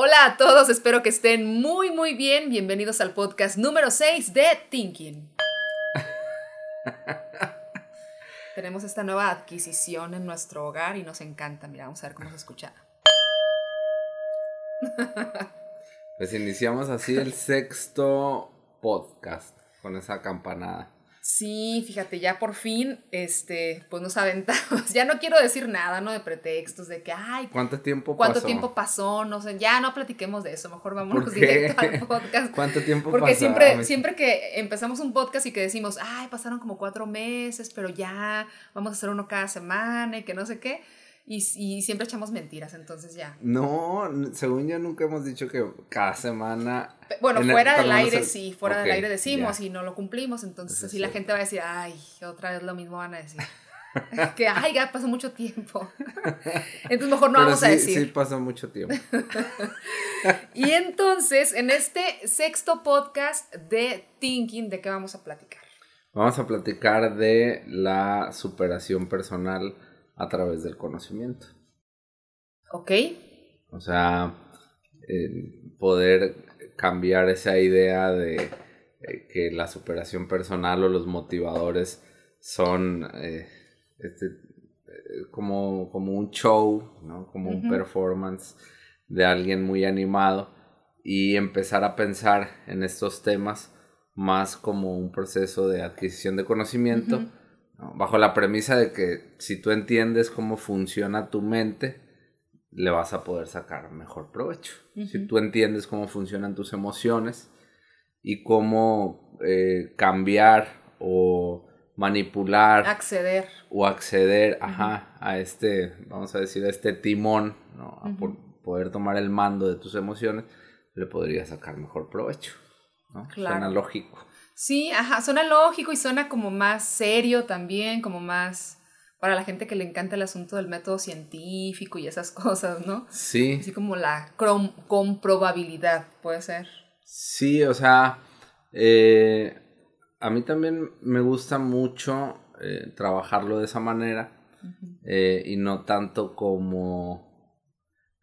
Hola a todos, espero que estén muy muy bien. Bienvenidos al podcast número 6 de Thinking. Tenemos esta nueva adquisición en nuestro hogar y nos encanta. Mira, vamos a ver cómo se escucha. Pues iniciamos así el sexto podcast con esa campanada. Sí, fíjate, ya por fin, este, pues nos aventamos. Ya no quiero decir nada, ¿no? De pretextos, de que, ay, ¿cuánto tiempo ¿cuánto pasó? tiempo pasó? No sé, ya no platiquemos de eso, mejor vámonos directo al podcast. ¿Cuánto tiempo Porque pasó? siempre, siempre que empezamos un podcast y que decimos, ay, pasaron como cuatro meses, pero ya vamos a hacer uno cada semana y que no sé qué, y, y siempre echamos mentiras, entonces ya. No, según yo nunca hemos dicho que cada semana... Bueno, el- fuera del aire se- sí, fuera del aire decimos ya. y no lo cumplimos, entonces así la gente va a decir, ay, otra vez lo mismo van a decir. que, ay, ya pasó mucho tiempo. entonces mejor no Pero vamos a decir. sí pasó mucho tiempo. Y entonces, en este sexto podcast de Thinking, ¿de qué vamos a platicar? Vamos a platicar de la superación personal a través del conocimiento. ¿Ok? O sea, eh, poder cambiar esa idea de eh, que la superación personal o los motivadores son eh, este, como, como un show, ¿no? como un performance de alguien muy animado y empezar a pensar en estos temas más como un proceso de adquisición de conocimiento. ¿No? bajo la premisa de que si tú entiendes cómo funciona tu mente, le vas a poder sacar mejor provecho. Si tú entiendes cómo funcionan tus emociones y cómo eh, cambiar o manipular Acceder. o acceder ajá, a este, vamos a decir, a este timón, ¿no? a por- poder tomar el mando de tus emociones, le podrías sacar mejor provecho. ¿no? Claro. Suena lógico. Sí, ajá, suena lógico y suena como más serio también, como más para la gente que le encanta el asunto del método científico y esas cosas, ¿no? Sí, Así como la comprobabilidad, puede ser. Sí, o sea, eh, a mí también me gusta mucho eh, trabajarlo de esa manera eh, y no tanto como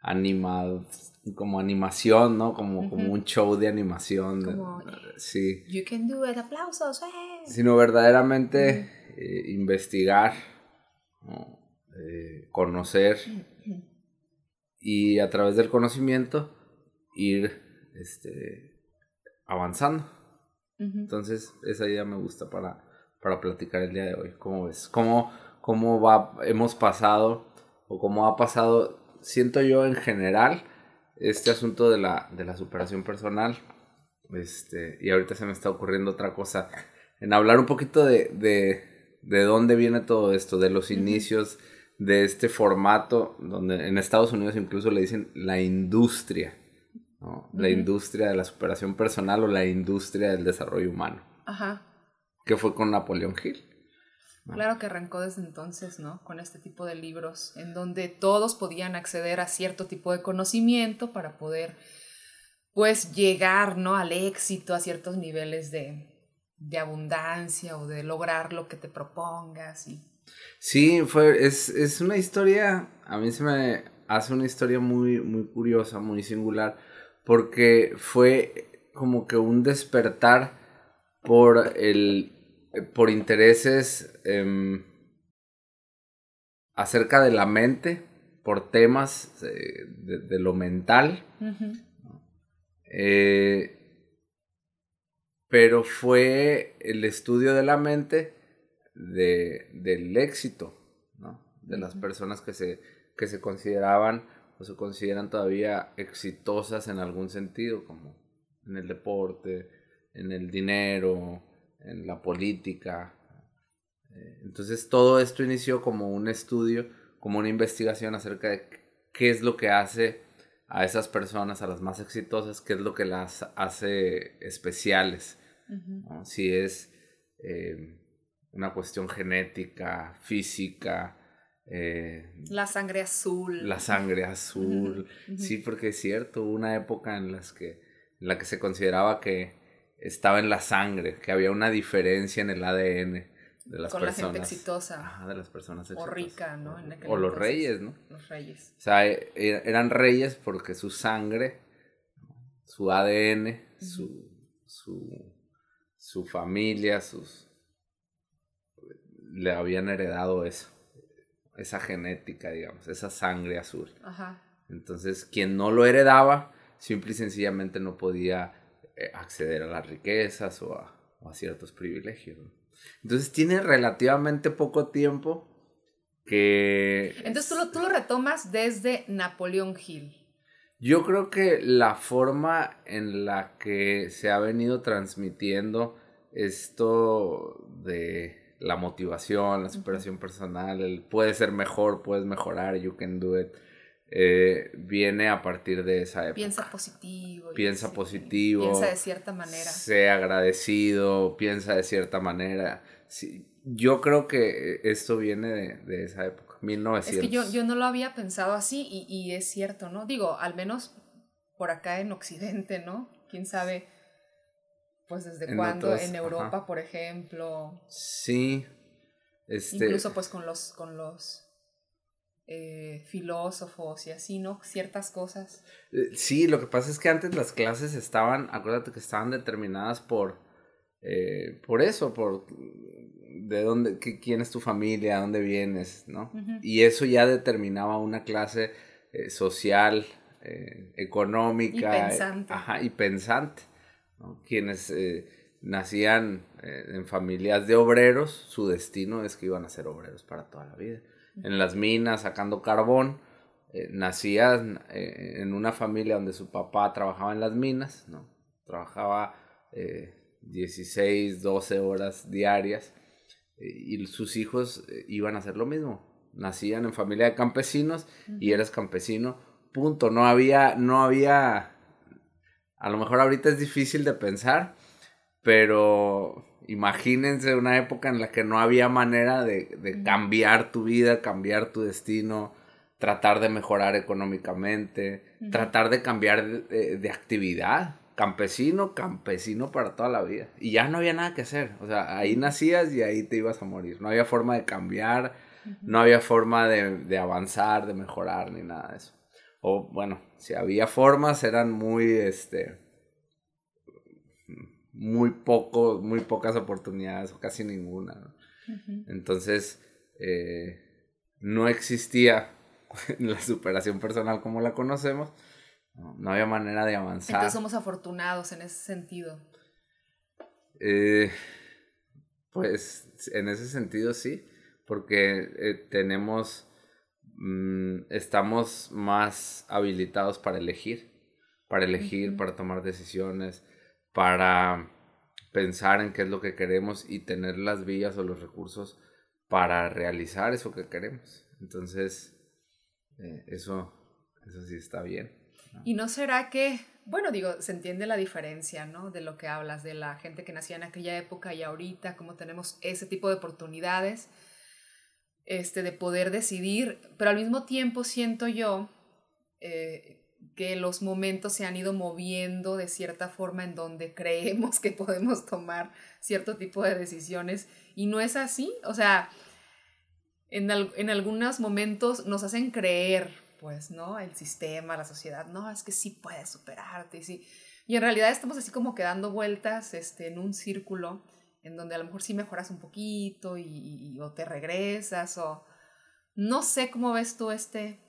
animado, como animación, ¿no? Como, como un show de animación. Como- sí, You can do it, aplausos. ¡eh! sino verdaderamente eh, investigar, ¿no? Eh, conocer y a través del conocimiento ir este, avanzando. Entonces, esa idea me gusta para, para platicar el día de hoy. ¿Cómo ves? ¿Cómo, cómo va, hemos pasado o cómo ha pasado, siento yo en general, este asunto de la, de la superación personal? Este, y ahorita se me está ocurriendo otra cosa, en hablar un poquito de, de, de dónde viene todo esto, de los inicios de este formato, donde en Estados Unidos incluso le dicen la industria. ¿no? La industria de la superación personal o la industria del desarrollo humano, Ajá. que fue con Napoleón Hill. ¿No? Claro que arrancó desde entonces, ¿no? Con este tipo de libros, en donde todos podían acceder a cierto tipo de conocimiento para poder, pues, llegar, ¿no? Al éxito, a ciertos niveles de, de abundancia o de lograr lo que te propongas. Y... Sí, fue, es, es una historia, a mí se me hace una historia muy, muy curiosa, muy singular, porque fue como que un despertar por el, por intereses em, acerca de la mente, por temas eh, de, de lo mental. Eh, pero fue el estudio de la mente de, del éxito, ¿no? De las personas que se, que se consideraban o se consideran todavía exitosas en algún sentido, como en el deporte, en el dinero, en la política. Eh, Entonces todo esto inició como un estudio, como una investigación acerca de qué es lo que hace a esas personas, a las más exitosas, qué es lo que las hace especiales. Si es eh, una cuestión genética, física, eh, La sangre azul. la sangre azul. Sí, porque es cierto, hubo una época en, las que, en la que se consideraba que estaba en la sangre, que había una diferencia en el ADN de las Con la gente personas. exitosa. Ajá, de las personas O exitosas. rica, ¿no? En O los reyes, ¿no? Los reyes. O sea, e- e- eran reyes porque su sangre su ADN, su, su, su familia, sus le habían heredado eso, esa genética, digamos, esa sangre azul. Ajá. Entonces, quien no lo heredaba, simple y sencillamente no podía acceder a las riquezas o a, ciertos privilegios. Entonces, tiene relativamente poco tiempo que... Entonces, tú lo, tú lo retomas desde Napoleón Hill. Yo creo que la forma en la que se ha venido transmitiendo esto de la motivación, la superación personal, el puede ser mejor, puedes mejorar, you can do it, eh, viene a partir de esa época. Piensa positivo. Piensa positivo. Piensa de cierta manera. Sea agradecido, piensa de cierta manera. Sí, yo creo que esto viene de, de esa época, 1900. Es que yo, yo no lo había pensado así y, y es cierto, ¿no? Digo, al menos por acá en Occidente, ¿no? ¿Quién sabe? Pues desde cuándo, en Europa, por ejemplo. Sí. Este... Incluso pues con los, con los eh, filósofos y así, ¿no? Ciertas cosas. Eh, sí, lo que pasa es que antes las clases estaban, acuérdate que estaban determinadas por, eh, por eso, por de dónde, quién es tu familia, dónde vienes, ¿no? Y eso ya determinaba una clase social, económica. Y pensante. ajá, y pensante quienes eh, nacían eh, en familias de obreros, su destino es que iban a ser obreros para toda la vida. En las minas, sacando carbón, eh, nacían en una familia donde su papá trabajaba en las minas, ¿no? trabajaba 16, 12 horas diarias y sus hijos iban a hacer lo mismo. Nacían en familia de campesinos y eres campesino, punto. No había, no había a lo mejor ahorita es difícil de pensar, pero imagínense una época en la que no había manera de, cambiar tu vida, cambiar tu destino, tratar de mejorar económicamente, tratar de cambiar de, actividad. Campesino, campesino para toda la vida. Y ya no había nada que hacer. O sea, ahí nacías y ahí te ibas a morir. No había forma de cambiar, no había forma de, de avanzar, de mejorar, ni nada de eso o bueno, si había formas, eran muy, este, muy poco, muy pocas oportunidades o casi ninguna. Entonces, eh, no existía la superación personal como la conocemos, no, había manera de avanzar. Entonces somos afortunados en ese sentido. Eh, pues en ese sentido sí, porque eh, tenemos Mm, estamos más habilitados para elegir, para elegir, para tomar decisiones, para pensar en qué es lo que queremos y tener las vías o los recursos para realizar eso que queremos. Entonces, eh, eso, eso sí está bien. ¿Y no será que, bueno, digo, se entiende la diferencia, ¿no? De lo que hablas, de la gente que nacía en aquella época y ahorita, cómo tenemos ese tipo de oportunidades este, de poder decidir, pero al mismo tiempo siento yo eh, que los momentos se han ido moviendo de cierta forma en donde creemos que podemos tomar cierto tipo de decisiones y no es así, o sea, en, en algunos momentos nos hacen creer, pues, ¿no? El sistema, la sociedad, no, es que sí puedes superarte, sí. Y en realidad estamos así como quedando vueltas este, en un círculo en donde a lo mejor sí mejoras un poquito y, o te regresas o no sé cómo ves tú este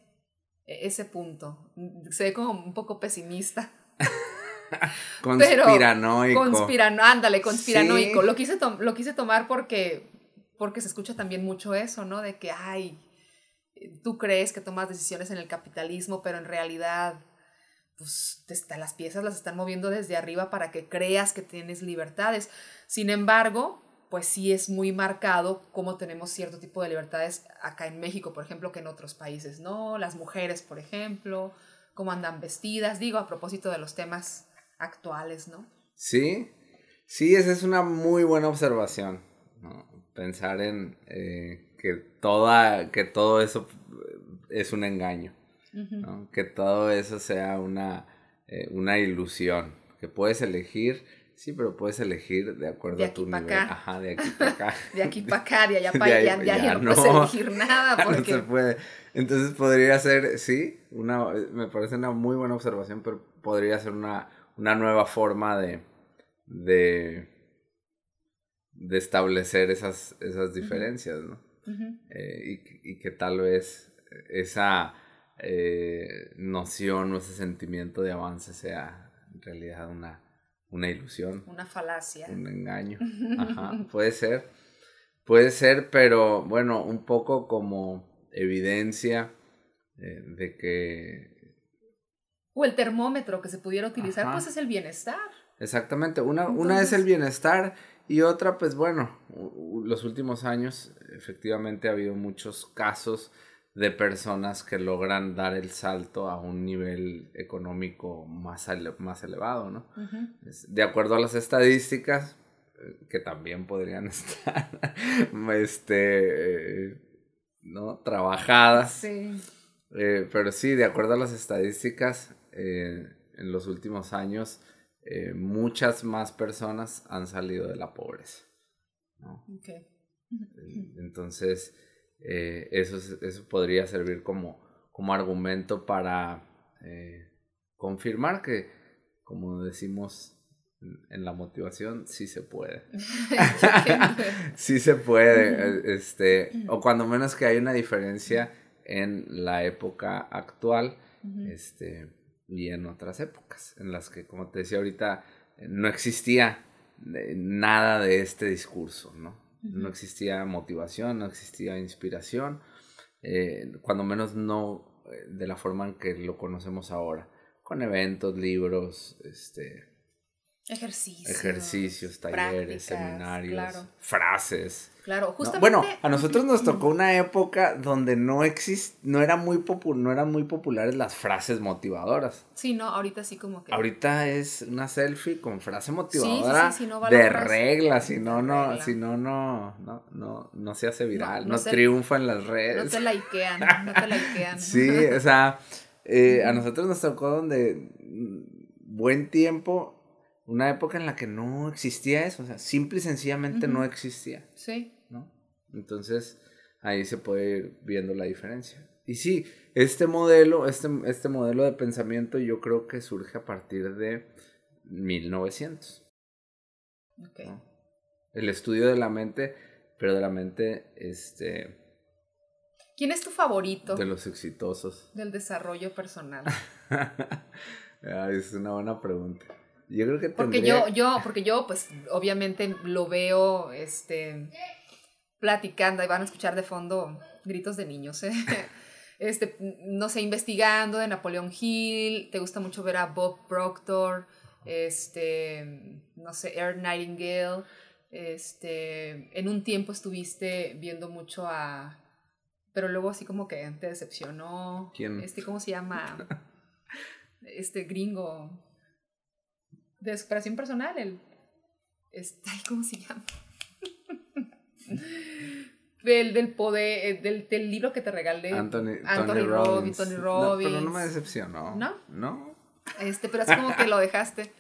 ese punto. Se ve como un poco pesimista. conspiranoico. conspirano, ándale, conspiranoico. Lo, quise lo quise tomar porque, porque se escucha también mucho eso, ¿no? De que, ay, tú crees que tomas decisiones en el capitalismo, pero en realidad pues las piezas las están moviendo desde arriba para que creas que tienes libertades. Sin embargo, pues sí es muy marcado cómo tenemos cierto tipo de libertades acá en México, por ejemplo, que en otros países, ¿no? Las mujeres, por ejemplo, cómo andan vestidas, digo, a propósito de los temas actuales, ¿no? Sí, sí, esa es una muy buena observación, Pensar en eh, que, toda, que todo eso es un engaño que todo eso sea una, eh, una ilusión, que puedes elegir Sí, pero puedes elegir de acuerdo a tu nivel. Acá. Ajá, de aquí para acá. de aquí para acá, de allá para allá, ya, ya, no, puedes elegir nada. Porque... No se puede. Entonces podría ser, sí, una, me parece una muy buena observación, pero podría ser una, una nueva forma de, de, de establecer esas, esas diferencias, ¿no? Eh, y, y, que tal vez esa eh, noción o ese sentimiento de avance sea en realidad una una ilusión. Una falacia. Un engaño. Ajá, puede ser. Puede ser, pero bueno, un poco como evidencia eh, de que... O el termómetro que se pudiera utilizar, pues es el bienestar. Exactamente, una, una es el bienestar y otra, pues bueno, los últimos años efectivamente ha habido muchos casos de personas que logran dar el salto a un nivel económico más, más elevado, ¿no? De acuerdo a las estadísticas, eh, que también podrían estar, este, ¿no? Trabajadas. Sí. Eh, pero sí, de acuerdo a las estadísticas, eh, en los últimos años, muchas más personas han salido de la pobreza, ¿no? Entonces, eh, eso, eso podría servir como, como argumento para eh, confirmar que, como decimos en la motivación, sí se puede. sí se puede, eh, este, o cuando menos que hay una diferencia en la época actual, este, y en otras épocas, en las que, como te decía ahorita, no existía nada de este discurso, ¿no? No existía motivación, no existía inspiración, eh, cuando menos no eh, de la forma en que lo conocemos ahora, con eventos, libros, este, Ejercicios. Ejercicios, talleres, seminarios, frases. Claro, justamente. Bueno, a nosotros nos tocó una época donde no exist, no era muy no eran muy populares las frases motivadoras. Sí, no, ahorita sí como que. Ahorita es una selfie con frase motivadora de reglas, si no, no, si no, no, no, no, no se hace viral, no, triunfa en las redes. No te likean, no te likean. sí, o sea, eh, a nosotros nos tocó donde buen tiempo una época en la que no existía eso, o sea, simple y sencillamente no existía. Sí. ¿No? Entonces, ahí se puede ir viendo la diferencia. Y sí, este modelo, este, este modelo de pensamiento yo creo que surge a partir de 1900. Okay. El estudio de la mente, pero de la mente, este... ¿Quién es tu favorito? De los exitosos. Del desarrollo personal. es una buena pregunta. Yo creo que Porque yo, yo, porque yo, pues, obviamente lo veo, este, platicando, y van a escuchar de fondo gritos de niños, ¿eh? este, no sé, investigando de Napoleón Hill, te gusta mucho ver a Bob Proctor, este, no sé, Earl Nightingale, este, en un tiempo estuviste viendo mucho a, pero luego así como que te decepcionó. ¿Quién? Este, ¿cómo se llama? Este gringo de superación personal, el... Este, ¿Cómo se llama? del, del poder, eh, del, del, libro que te regalé. Anthony, Anthony Robbins. Tony Robbins. No, pero no me decepcionó. ¿No? No. Este, pero así como que lo dejaste.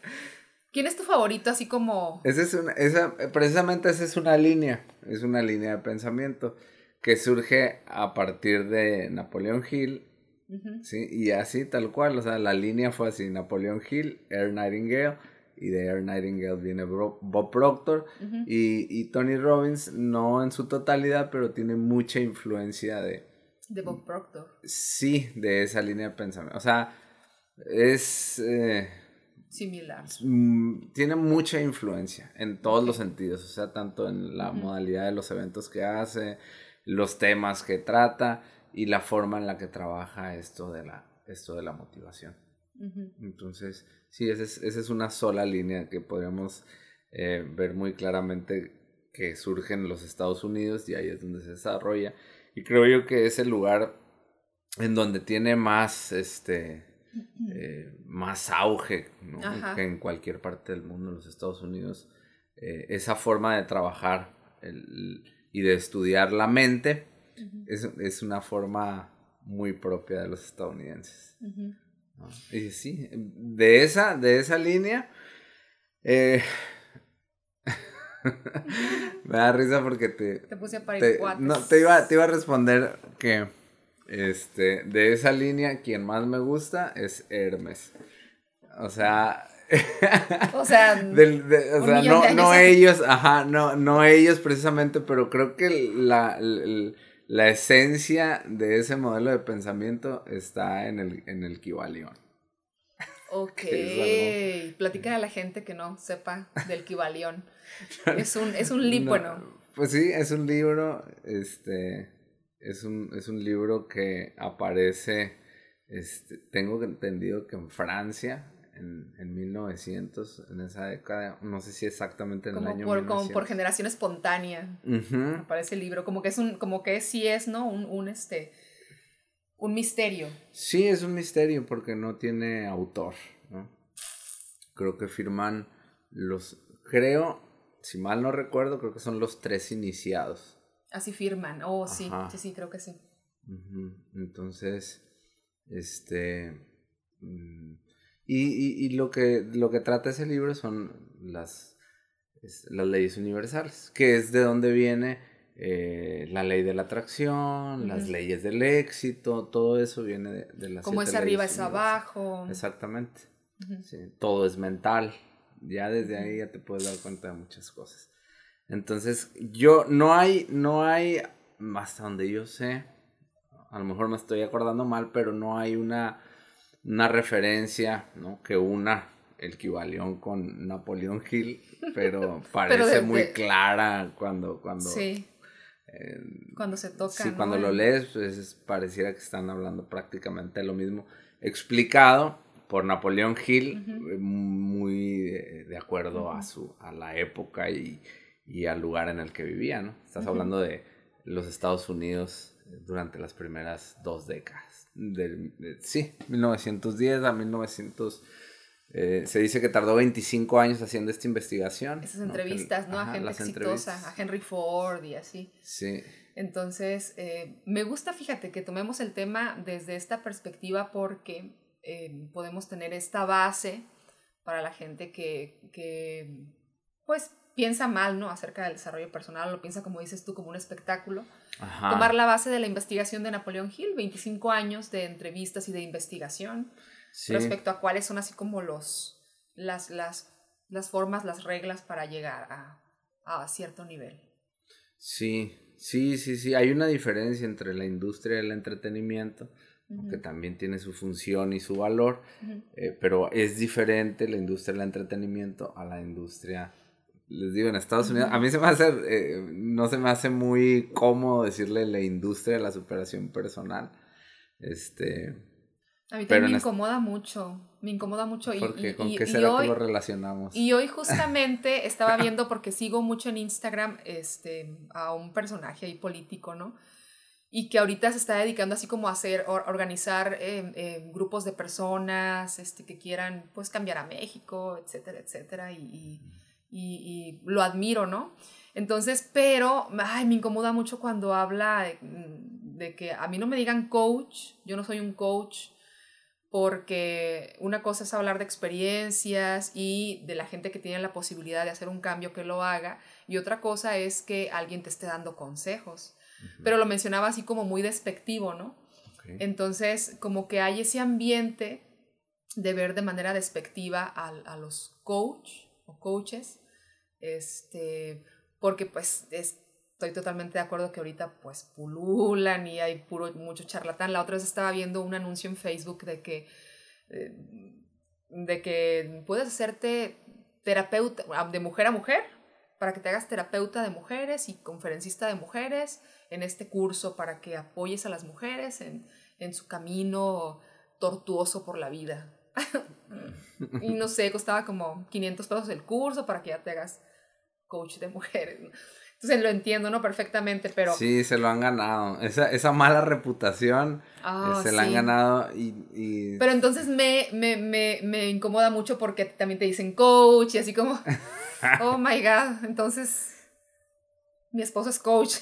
¿Quién es tu favorito así como...? Esa es una, esa, precisamente esa es una línea, es una línea de pensamiento que surge a partir de Napoleón Hill, ¿sí? Y así tal cual, o sea, la línea fue así, Napoleón Hill, Air Nightingale, y de Air Nightingale viene Bob Proctor y, Tony Robbins, no en su totalidad, pero tiene mucha influencia de... De Bob Proctor. Sí, de esa línea de pensamiento. O sea, es... Eh, Similar. Mm, tiene mucha influencia en todos los sentidos, o sea, tanto en la modalidad de los eventos que hace, los temas que trata y la forma en la que trabaja esto de la, esto de la motivación. Entonces, sí, esa es, esa es, una sola línea que podríamos eh, ver muy claramente que surge en los Estados Unidos y ahí es donde se desarrolla. Y creo yo que es el lugar en donde tiene más, este, eh, más auge que en cualquier parte del mundo, en los Estados Unidos. Eh, esa forma de trabajar y de estudiar la mente es, es, una forma muy propia de los estadounidenses. Y sí, de esa, de esa línea, Eh, me da risa porque te... Te puse a parir te, no, te iba, te iba a responder que este, de esa línea quien más me gusta es Hermes. O sea... O sea, del- de- o un sea, millón no, no ellos, ajá, no, no ellos precisamente, pero creo que la, la esencia de ese modelo de pensamiento está en el, en el Kibalión. ok. que Platícale a la gente que no sepa del Kibalión. Es un, es un libro, No, Pues sí, es un libro, este, es un, es un libro que aparece, este, tengo entendido que en Francia, en, en 1900, en esa década, no sé si exactamente en el año por, como por 1900. generación espontánea. Aparece el libro, como que es un, como que sí es, ¿no? Un, un este, un misterio. Sí, es un misterio porque no tiene autor, ¿no? Creo que firman los, creo, si mal no recuerdo, creo que son los tres iniciados. Así firman. Oh, sí, Ajá. sí, sí, creo que sí. Entonces, este... mm, Y, y- y lo, que, lo que trata ese libro son las, es- las leyes universales, que es de donde viene eh, la ley de la atracción, las leyes del éxito, todo eso viene de, de las Como es arriba es abajo. Exactamente. Sí, todo es mental. Ya desde ahí ya te puedes dar cuenta de muchas cosas. Entonces, yo no hay, no hay, hasta donde yo sé, a lo mejor me estoy acordando mal, pero no hay una, una referencia, ¿no? Que una el Kibalión con Napoleón Hill, pero parece muy clara cuando, cuando, Sí, eh, cuando se toca. Sí, ¿no? cuando lo lees, pues es- pareciera que están hablando prácticamente lo mismo, explicado por Napoleón Hill, eh, muy de, de acuerdo a su a la época y, y al lugar en el que vivía, ¿no? Estás hablando de los Estados Unidos durante las primeras dos décadas. Del- de- sí, 1910 a 1900. eh, se dice que tardó 25 años haciendo esta investigación. Esas entrevistas, ¿no? ajá, a gente exitosa, a Henry Ford y así. Sí. Entonces, eh, me gusta, fíjate, que tomemos el tema desde esta perspectiva porque eh, podemos tener esta base para la gente que, que, pues, piensa mal, ¿no? Acerca del desarrollo personal, lo piensa, como dices tú, como un espectáculo. Ajá. Tomar la base de la investigación de Napoleón Hill, 25 años de entrevistas y de investigación Sí. respecto a cuáles son así como los, las, las, las formas, las reglas para llegar a, a cierto nivel. Sí, sí, sí, sí. Hay una diferencia entre la industria del entretenimiento, que también tiene su función y su valor, ujú. eh, pero es diferente la industria del entretenimiento a la industria, les digo, en Estados Unidos. A mí se me hace, eh, no se me hace muy cómodo decirle la industria de la superación personal. Este, A mí también me incomoda mucho, me incomoda mucho. Y, porque y- ¿con y- qué será hoy, que lo relacionamos? y hoy justamente estaba viendo, porque sigo mucho en Instagram este, a un personaje ahí político, ¿no? Y que ahorita se está dedicando así como a hacer, or- organizar eh, eh, grupos de personas este, que quieran pues cambiar a México, etcétera, etcétera. Y, y, lo admiro, ¿no? Entonces, pero, ay, me incomoda mucho cuando habla de, de que a mí no me digan coach, yo no soy un coach, porque una cosa es hablar de experiencias y de la gente que tiene la posibilidad de hacer un cambio que lo haga, y otra cosa es que alguien te esté dando consejos. Pero lo mencionaba así como muy despectivo, ¿no? Entonces, como que hay ese ambiente de ver de manera despectiva a, a los coach o coaches, este, porque pues es- estoy totalmente de acuerdo que ahorita pues pululan y hay puro, mucho charlatán. La otra vez estaba viendo un anuncio en Facebook de que, eh, de que puedes hacerte terapeuta, ah, de mujer a mujer, para que te hagas terapeuta de mujeres y conferencista de mujeres en este curso para que apoyes a las mujeres en, en su camino tortuoso por la vida. y no sé, costaba como 500 pesos el curso para que ya te hagas coach de mujeres. ¿no? Entonces lo entiendo, ¿no? Perfectamente, pero... Sí, se lo han ganado. Esa, esa mala reputación Ah, eh, se la han ganado y... y- Pero entonces me, me, me, me incomoda mucho porque también te dicen coach y así como, oh my god, entonces mi esposo es coach.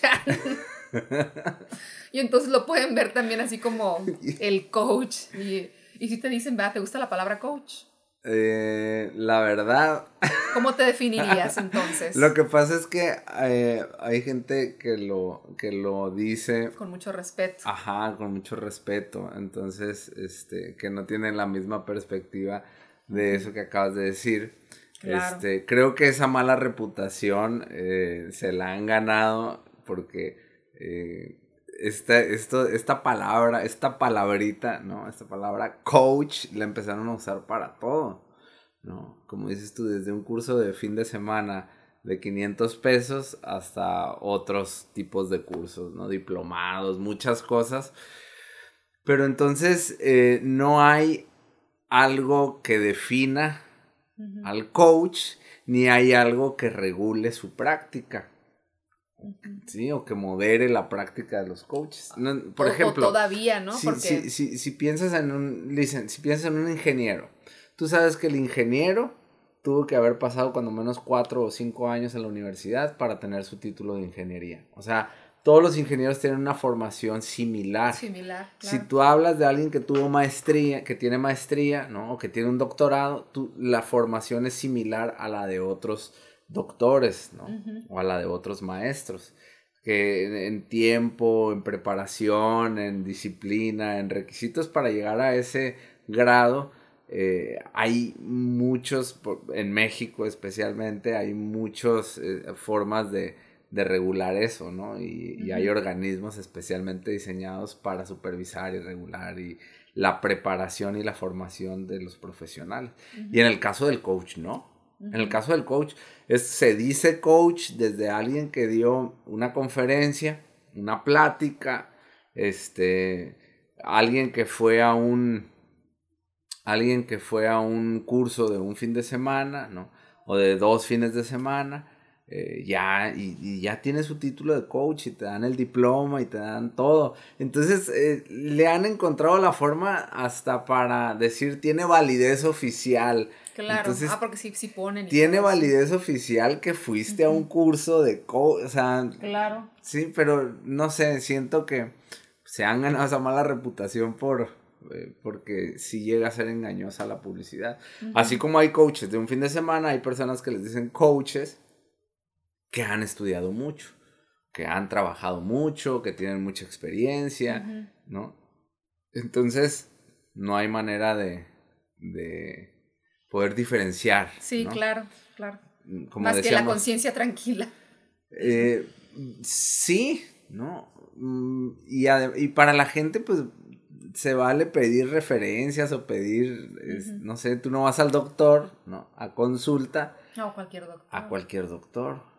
y entonces lo pueden ver también así como el coach. Y, y si te dicen, ¿verdad? ¿Te gusta la palabra coach? Eh, la verdad. ¿Cómo te definirías entonces? lo que pasa es que eh, hay gente que lo, que lo dice. Con mucho respeto. Ajá, con mucho respeto. Entonces, este, que no tienen la misma perspectiva de eso que acabas de decir. Este, creo que esa mala reputación eh, se la han ganado porque esta, esto, esta palabra, esta palabrita, ¿no? Esta palabra coach la empezaron a usar para todo, ¿no? Como dices tú, desde un curso de fin de semana de 500 pesos hasta otros tipos de cursos, ¿no? Diplomados, muchas cosas. Pero entonces eh, no hay algo que defina al coach, ni hay algo que regule su práctica. Sí, o que modere la práctica de los coaches. por ejemplo, todavía, ¿no? Si, si, piensas en un si piensas en un ingeniero, tú sabes que el ingeniero tuvo que haber pasado cuando menos cuatro o cinco años en la universidad para tener su título de ingeniería. O sea, todos los ingenieros tienen una formación similar. Similar. Si tú hablas de alguien que tuvo maestría, que tiene maestría, ¿no? O que tiene un doctorado, tú, la formación es similar a la de otros doctores, ¿no? O a la de otros maestros, que en tiempo, en preparación, en disciplina, en requisitos para llegar a ese grado, eh, hay muchos, en México especialmente, hay muchas eh, formas de, regular eso, ¿no? Y, hay organismos especialmente diseñados para supervisar y regular y la preparación y la formación de los profesionales. Y en el caso del coach, ¿no? En el caso del coach, es, se dice coach desde alguien que dio una conferencia, una plática, este, alguien que fue a un, alguien que fue a un curso de un fin de semana, ¿no? O de dos fines de semana, eh, ya, y, ya tiene su título de coach y te dan el diploma y te dan todo. Entonces, eh, le han encontrado la forma hasta para decir tiene validez oficial. Claro, ah, porque sí, sí ponen. Tiene validez oficial que fuiste a un curso de coach, o sea. Claro. Sí, pero no sé, siento que se han ganado esa mala reputación por, eh, porque sí llega a ser engañosa la publicidad. Así como hay coaches de un fin de semana, hay personas que les dicen coaches que han estudiado mucho, que han trabajado mucho, que tienen mucha experiencia, ¿no? Entonces, no hay manera de, de poder diferenciar. Sí, claro, claro. Más que la conciencia tranquila. Eh, sí, ¿no? Mm, y, y, para la gente, pues, se vale pedir referencias o pedir, no sé, tú no vas al doctor, ¿no? A consulta. No, a cualquier doctor. A cualquier doctor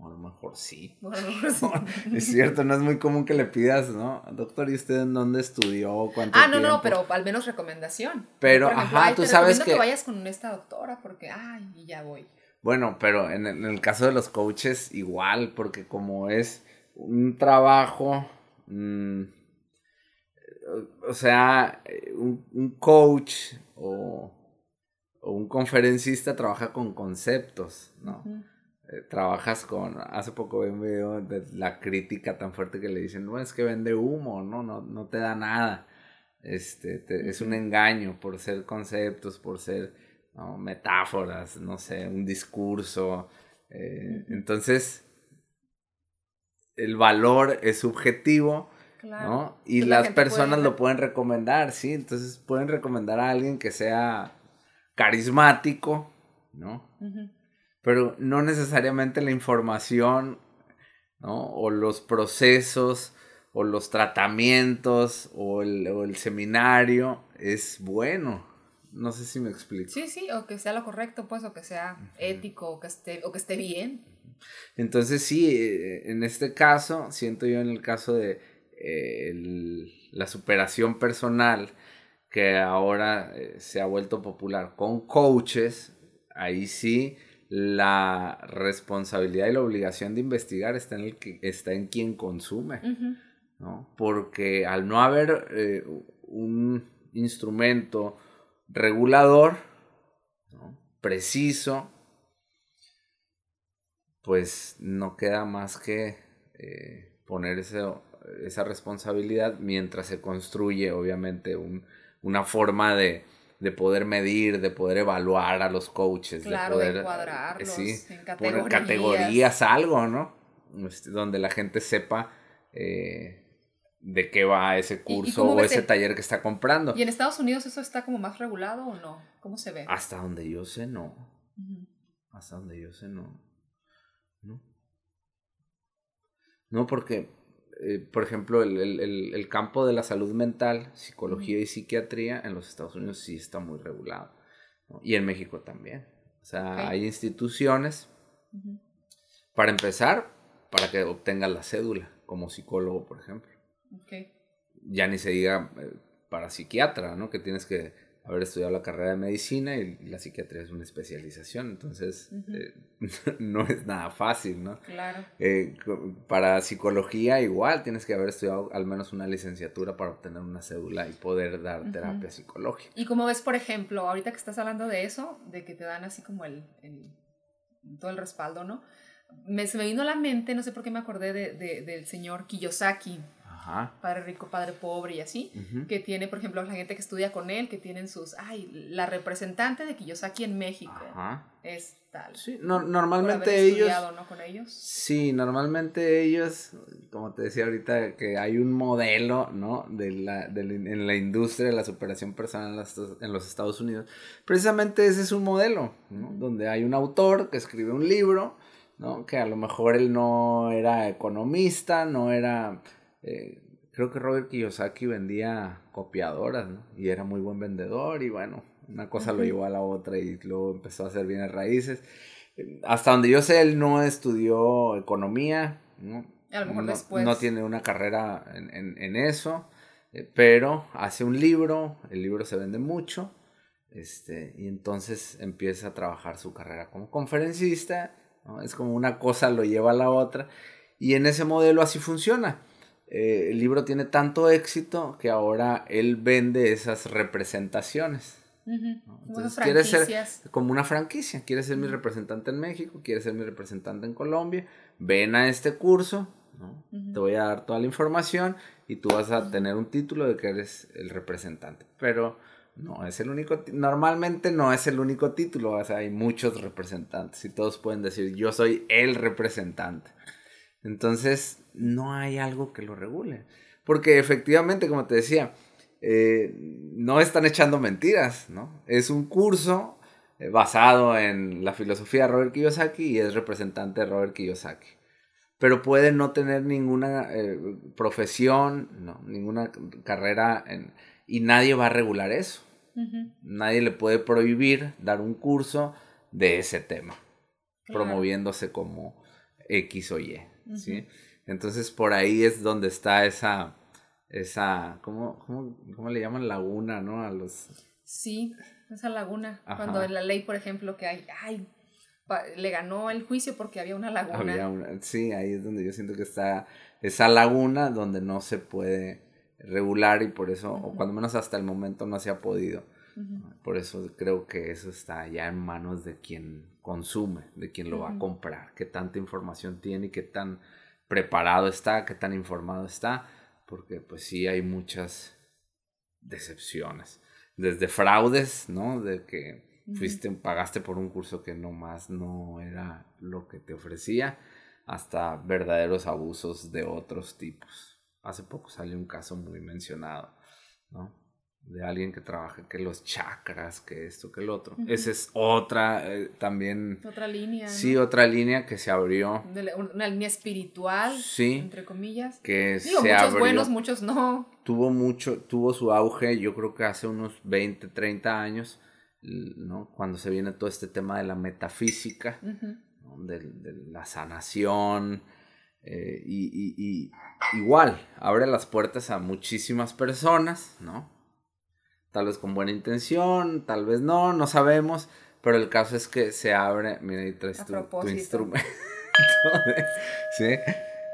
a lo mejor sí. es cierto, no es muy común que le pidas, ¿no? Doctor, ¿y usted en dónde estudió? ¿Cuánto Ah, no, no, pero al menos recomendación. Pero, ajá, tú sabes que... que vayas con esta doctora porque, ay, y ya voy. Bueno, pero en el, caso de los coaches, igual, porque como es un trabajo, mm, o sea, un, un coach o, o, un conferencista trabaja con conceptos, ¿no? Eh, trabajas con, hace poco vi un video de la crítica tan fuerte que le dicen, no, es que vende humo, no, no, no te da nada. Este, es un engaño por ser conceptos, por ser metáforas, no sé, un discurso. Eh, entonces, el valor es subjetivo, ¿no? Y las personas lo pueden recomendar, ¿sí? Entonces pueden recomendar a alguien que sea carismático, ¿no? Pero no necesariamente la información, ¿no? O los procesos, o los tratamientos, o el, seminario es bueno. No sé si me explico. Sí, sí, o que sea lo correcto, pues, o que sea ético, o que esté, o que esté bien. Entonces, sí, eh, en este caso, siento yo en el caso de eh, la superación personal, que ahora eh, se ha vuelto popular con coaches, ahí sí la responsabilidad y la obligación de investigar está en, el que, está en quien consume, ¿no? Porque al no haber eh, un instrumento regulador, preciso, pues no queda más que eh, poner esa responsabilidad mientras se construye, obviamente, una forma de de poder medir, de poder evaluar a los coaches, claro, de poder de sí, en poner categorías. categorías, algo, ¿no? Este, donde la gente sepa eh, de qué va ese curso o ese el- taller que está comprando. ¿Y en Estados Unidos eso está como más regulado o no? ¿Cómo se ve? Hasta donde yo sé, no. Hasta donde yo sé, no. No, no porque, eh, por ejemplo, el, el- el- campo de la salud mental, psicología y psiquiatría en los Estados Unidos sí está muy regulado. ¿no? Y en México también. O sea, Ok. hay instituciones, para empezar, para que obtengas la cédula como psicólogo, por ejemplo. Ok. Ya ni se diga eh, para psiquiatra, ¿no? Que tienes que haber estudiado la carrera de medicina y la psiquiatría es una especialización, entonces eh, no es nada fácil, ¿no? Claro. Eh, para psicología igual tienes que haber estudiado al menos una licenciatura para obtener una cédula y poder dar Ujú. terapia psicológica. Y como ves, por ejemplo, ahorita que estás hablando de eso, de que te dan así como el, el- todo el respaldo, ¿no? Me, se me vino a la mente, no sé por qué me acordé de, de- del señor Kiyosaki, Ajá. padre rico, padre pobre y así, que tiene, por ejemplo, la gente que estudia con él, que tienen sus, ay, la representante de Kiyosaki en México Ajá. es tal. Sí, no- normalmente ellos... estudiado, ¿no? Con ellos. Sí, normalmente ellos, como te decía ahorita, que hay un modelo, ¿no? De la, de la- en la industria de la superación personal en los, en los Estados Unidos. Precisamente ese es un modelo, ¿no? Donde hay un autor que escribe un libro, ¿no? Que a lo mejor él no era economista, no era... eh, creo que Robert Kiyosaki vendía copiadoras, ¿no? Y era muy buen vendedor y bueno, una cosa lo llevó a la otra y luego empezó a hacer bienes raíces. Hasta donde yo sé, él no estudió economía, ¿no? A lo mejor no, después. no tiene una carrera en, en- en eso, eh, pero hace un libro, el libro se vende mucho, este, y entonces empieza a trabajar su carrera como conferencista, ¿no? Es como una cosa lo lleva a la otra, y en ese modelo así funciona. Eh, el libro tiene tanto éxito que ahora él vende esas representaciones. Entonces, esas quiere ser como una franquicia. Quieres ser mi representante en México, quieres ser mi representante en Colombia, ven a este curso, te voy a dar toda la información y tú vas a tener un título de que eres el representante. Pero no es el único, normalmente no es el único título, o sea, hay muchos representantes y todos pueden decir yo soy el representante. Entonces, no hay algo que lo regule. Porque efectivamente, como te decía, eh, no están echando mentiras, ¿no? Es un curso eh, basado en la filosofía de Robert Kiyosaki y es representante de Robert Kiyosaki. Pero puede no tener ninguna eh, profesión, no, ninguna carrera en- y nadie va a regular eso. Nadie le puede prohibir dar un curso de ese tema Claro. promoviéndose como X o Y, ¿sí? Entonces por ahí es donde está esa, esa, ¿cómo, cómo, cómo le llaman laguna, no? A los, Sí, esa laguna. Ajá. Cuando en la ley, por ejemplo, que hay, ay, le ganó el juicio porque había una laguna. había una, sí, ahí es donde yo siento que está esa laguna donde no se puede regular y por eso, o cuando menos hasta el momento no se ha podido. Por eso creo que eso está ya en manos de quien consume, de quien lo va a comprar, qué tanta información tiene y qué tan preparado está, qué tan informado está, porque pues sí hay muchas decepciones, desde fraudes, ¿no? De que fuiste, pagaste por un curso que nomás no era lo que te ofrecía, hasta verdaderos abusos de otros tipos. Hace poco salió un caso muy mencionado, ¿no? De alguien que trabaja, que los chakras, que esto, que el otro. Esa es otra, eh, también, Otra línea. sí, ¿no? otra línea que se abrió, la- una línea espiritual, sí, entre comillas. que Digo, se muchos abrió. buenos, muchos no. tuvo mucho, tuvo su auge, yo creo que hace unos 20, 30 años, ¿no? Cuando se viene todo este tema de la metafísica, de, de la sanación, eh, y, y- y igual, abre las puertas a muchísimas personas, ¿no? Tal vez con buena intención, tal vez no, no sabemos, pero el caso es que se abre, mira, ahí traes tu, instrumento, ¿sí?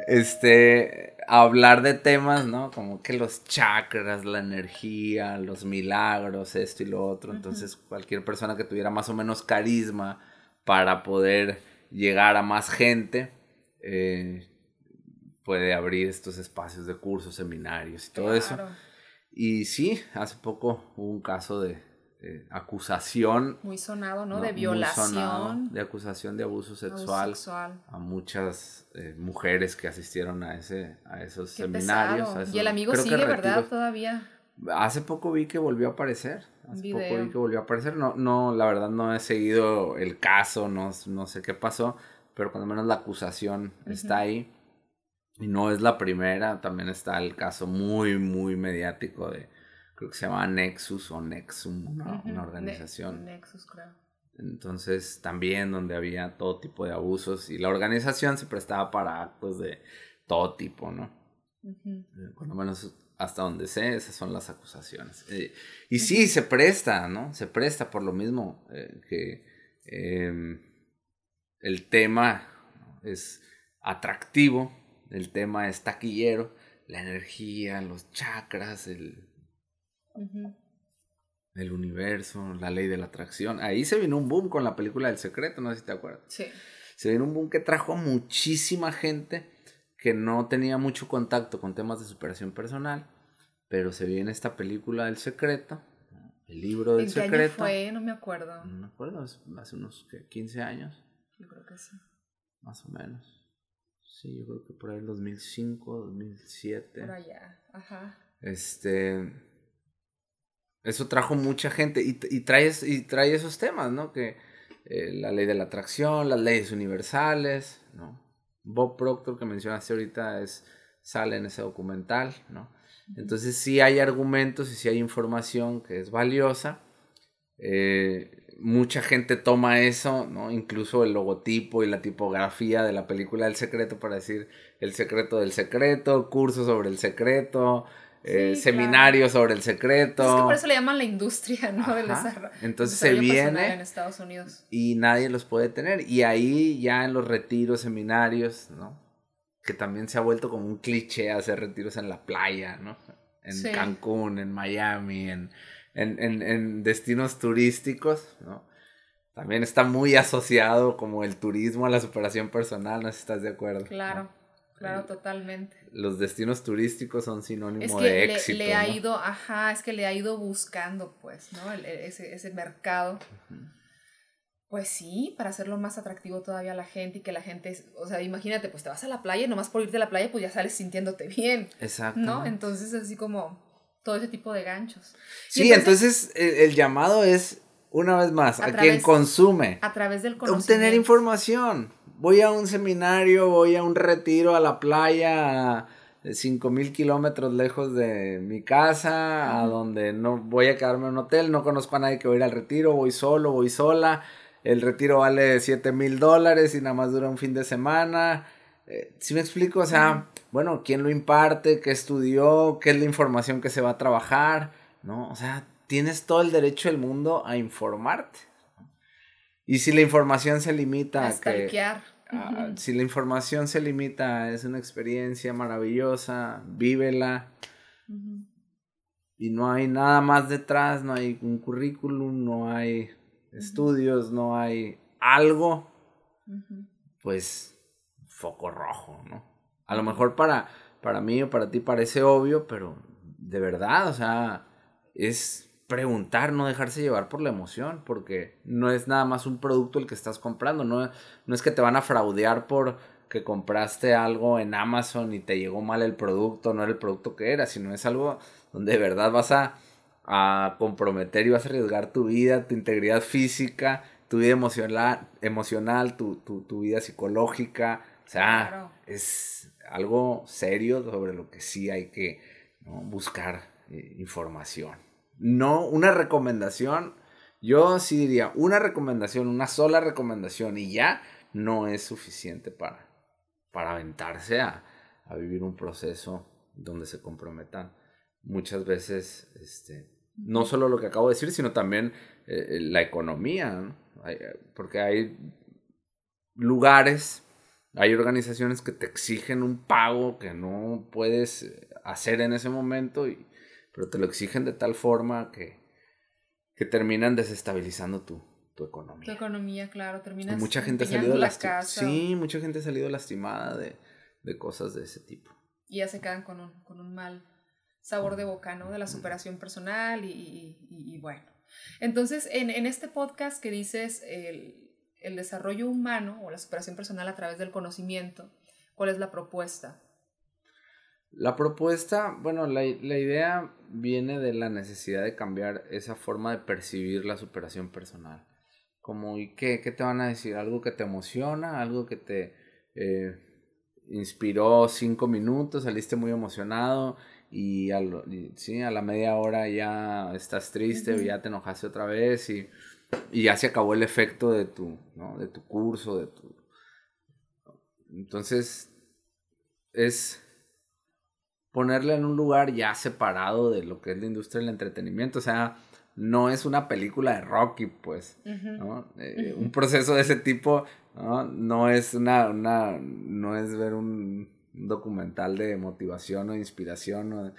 Este, hablar de temas, ¿no? Como que los chakras, la energía, los milagros, esto y lo otro. Entonces, cualquier persona que tuviera más o menos carisma para poder llegar a más gente, eh, puede abrir estos espacios de cursos, seminarios y todo eso. Y sí, hace poco hubo un caso de eh, acusación. Muy sonado, ¿no? de violación. de acusación de abuso sexual, a muchas eh, mujeres que asistieron a, ese, a esos seminarios. y el amigo sigue, ¿verdad? Todavía. Hace poco vi que volvió a aparecer. Hace poco vi que volvió a aparecer. No, no, la verdad no he seguido el caso, no, no sé qué pasó, pero cuando menos la acusación está ahí. Y no es la primera, también está el caso muy, muy mediático de, creo que se llama Nexus o Nexum, una, organización. Nexus, creo. Entonces, también donde había todo tipo de abusos y la organización se prestaba para actos de todo tipo, ¿no? Por lo menos hasta donde sé, esas son las acusaciones. Eh, y sí, se presta, ¿no? Se presta por lo mismo eh, que em, el tema es atractivo, el tema es taquillero, la energía, los chakras, el, el universo, la ley de la atracción. Ahí se vino un boom con la película del secreto, no sé si te acuerdas. Sí. Se vino un boom que trajo muchísima gente que no tenía mucho contacto con temas de superación personal, pero se viene esta película del secreto, el libro del ¿En secreto. Año fue? No me acuerdo. No me acuerdo, hace unos 15 años. Yo creo que sí. Más o menos. Sí, yo creo que por ahí el 2005, 2007. Por allá, ajá. Este eso trajo mucha gente y, y, trae, y trae esos temas, ¿no? Que eh, la ley de la atracción, las leyes universales, ¿no? Bob Proctor, que mencionaste ahorita, es, sale en ese documental, ¿no? Entonces sí hay argumentos y sí hay información que es valiosa. Eh, mucha gente toma eso, ¿no? Incluso el logotipo y la tipografía de la película El Secreto para decir el secreto del secreto, curso sobre el secreto, eh, seminarios sobre el secreto. Es que por eso le llaman la industria, ¿no? Del desarrollo. Entonces se viene en Estados Unidos. y nadie los puede tener. Y ahí ya en los retiros, seminarios, ¿no? Que también se ha vuelto como un cliché hacer retiros en la playa, ¿no? En Cancún, en Miami, en, en, en, en destinos turísticos, ¿no? También está muy asociado como el turismo a la superación personal, no sé si estás de acuerdo. Claro. Claro, totalmente. Los destinos turísticos son sinónimo de éxito. Le, ha ido, ajá, es que le ha ido buscando, pues, ¿no? ese, ese mercado. Pues sí, para hacerlo más atractivo todavía a la gente y que la gente, o sea, imagínate, pues te vas a la playa y nomás por irte a la playa, pues ya sales sintiéndote bien. Exacto. ¿No? Entonces, así como todo ese tipo de ganchos. Sí, entonces, el, llamado es, una vez más, a, quien consume. A través del conocimiento. Obtener información voy a un seminario, voy a un retiro a la playa a mil kilómetros lejos de mi casa, a donde no voy a quedarme en un hotel, no conozco a nadie que va a ir al retiro, voy solo, voy sola, el retiro vale siete mil dólares y nada más dura un fin de semana. Eh, si me explico? O sea, bueno, ¿quién lo imparte? ¿Qué estudió? ¿Qué es la información que se va a trabajar? ¿No? O sea, tienes todo el derecho del mundo a informarte. Y si la información se limita a, que... Si la información se limita, es una experiencia maravillosa, vívela. Y no hay nada más detrás, no hay un currículum, no hay estudios, no hay algo. Pues foco rojo, ¿no? A lo mejor para, para mí o para ti parece obvio, pero de verdad, o sea, es preguntar, no dejarse llevar por la emoción, porque no es nada más un producto el que estás comprando, no, no es que te van a fraudear por que compraste algo en Amazon y te llegó mal el producto, no era el producto que era, sino es algo donde de verdad vas a, a comprometer y vas a arriesgar tu vida, tu integridad física, tu vida emocional, emocional tu, tu, tu vida psicológica, o sea, es algo serio sobre lo que sí hay que buscar eh, información. No una recomendación. Yo sí diría, una recomendación, una sola recomendación y ya no es suficiente para, para aventarse a, a vivir un proceso donde se comprometan. Muchas veces, este, no solo lo que acabo de decir, sino también eh, la economía, porque hay lugares, hay organizaciones que te exigen un pago que no puedes hacer en ese momento y, pero te lo exigen de tal forma que, que terminan desestabilizando tu, tu economía. Tu economía, claro, terminas mucha gente ha salido lastimada. Sí, mucha gente ha salido lastimada de, de, cosas de ese tipo. Y ya se quedan con un, con un mal sabor de boca, ¿no? De la superación personal y, y, y bueno. Entonces, en, en este podcast que dices el, el desarrollo humano o la superación personal a través del conocimiento, ¿cuál es la propuesta? La propuesta, bueno, la, la, idea viene de la necesidad de cambiar esa forma de percibir la superación personal. Como, ¿y qué? ¿Qué te van a decir? ¿Algo que te emociona? ¿Algo que te eh, inspiró cinco minutos? ¿Saliste muy emocionado? Y, sí, a la media hora ya estás triste, o ya te enojaste otra vez y, y, ya se acabó el efecto de tu, ¿no? de tu curso, de tu... Entonces, es ponerle en un lugar ya separado de lo que es la industria del entretenimiento. O sea, no es una película de Rocky, pues. ¿no? Eh, un proceso de ese tipo no, no es una, una, no es ver un documental de motivación o inspiración. O,